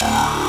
Let's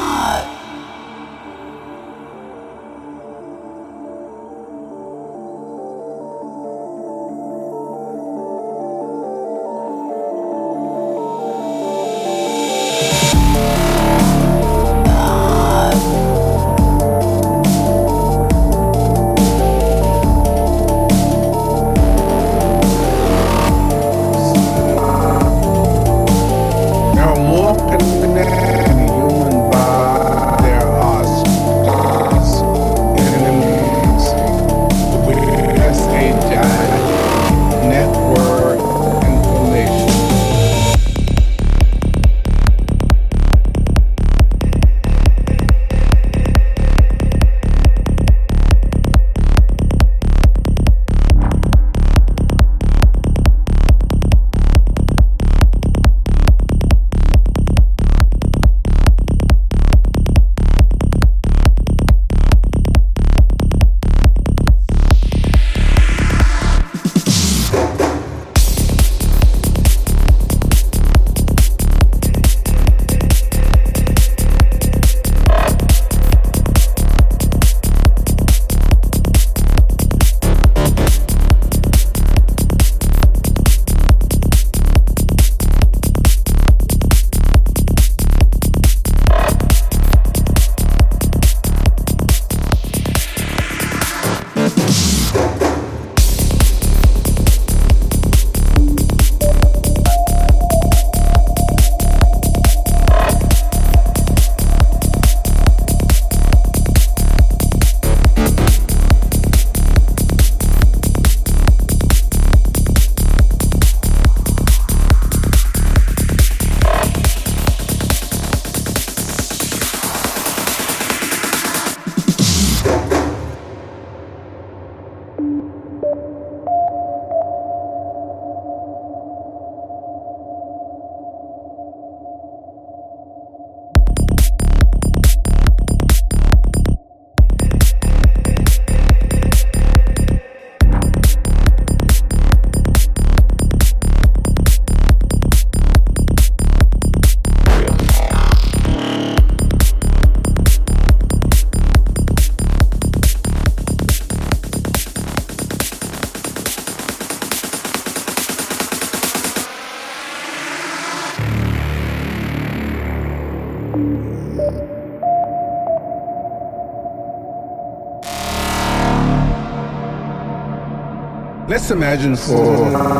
imagine for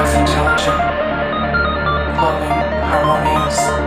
self-intelligent, loving, harmonious.